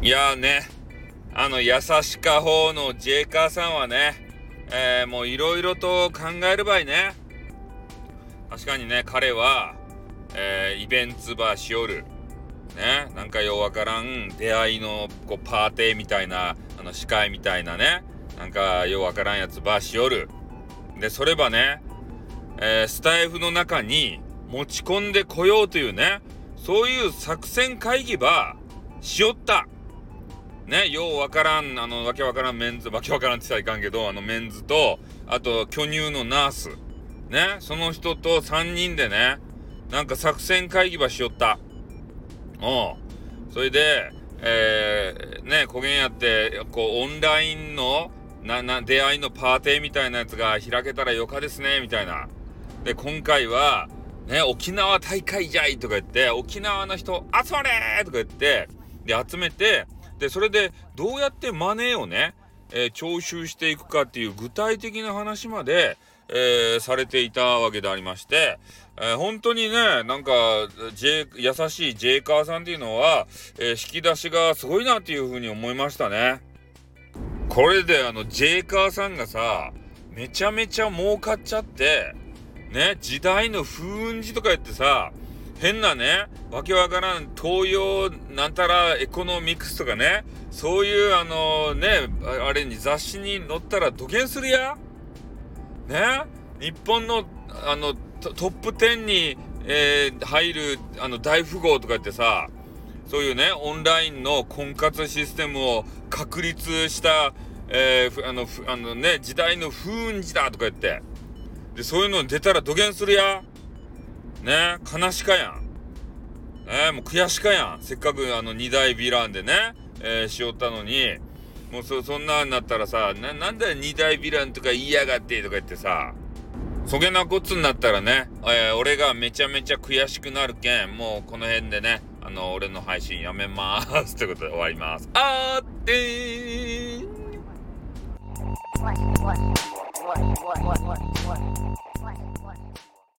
いやーね、あの、優しか方のジェイカーさんはね、えー、もういろいろと考える場合ね。確かにね、彼は、えー、イベントばしおる。ね、なんかようわからん出会いのこうパーティーみたいな、あの、司会みたいなね、なんかようわからんやつばしおる。で、そればね、えー、スタイフの中に持ち込んでこようというね、そういう作戦会議ばしよった。ね、ようわからん、あの、わけわからんメンズ、わけわからんって言ったらいかんけど、あのメンズと、あと巨乳のナース。ね、その人と3人でね、なんか作戦会議ばしよった。おう。それで、えー、ね、こげんやって、こう、オンラインの、な、な、出会いのパーティーみたいなやつが開けたらよかですね、みたいな。で、今回は、ね、沖縄大会じゃいとか言って、沖縄の人集まれとか言って、で、集めて、で、それでどうやってマネーをね、えー、徴収していくかっていう具体的な話まで、えー、されていたわけでありまして、えー、本当にね、なんか、J、優しいジェイカーさんっていうのは、え、引き出しがすごいなっていうふうに思いましたね。これであの、ジェイカーさんがさ、めちゃめちゃ儲かっちゃって、ね、時代の風雲児とか言ってさ、変なね、わけわからん東洋なんたらエコノミクスとかね、そういうあのね、あれに雑誌に載ったら土下するや？ね？日本のあのトップ10に、えー、入るあの大富豪とかってさ、そういうね、オンラインの婚活システムを確立した、えー、あの、あのね、時代の風雲児だとか言って、で、そういうの出たら土下するや？ね悲しかやん。ねもう悔しかやん。せっかくあの二大ヴィランでね、えー、しよったのに、もうそ、そんなんなったらさ、な、なんだよ二大ヴィランとか言いやがってとか言ってさ、そげなこつになったらね、えー、俺がめちゃめちゃ悔しくなるけん、もうこの辺でね、あの、俺の配信やめまーす。ということで終わります。あーってーん what, what, what, what, what, what, what, what, what.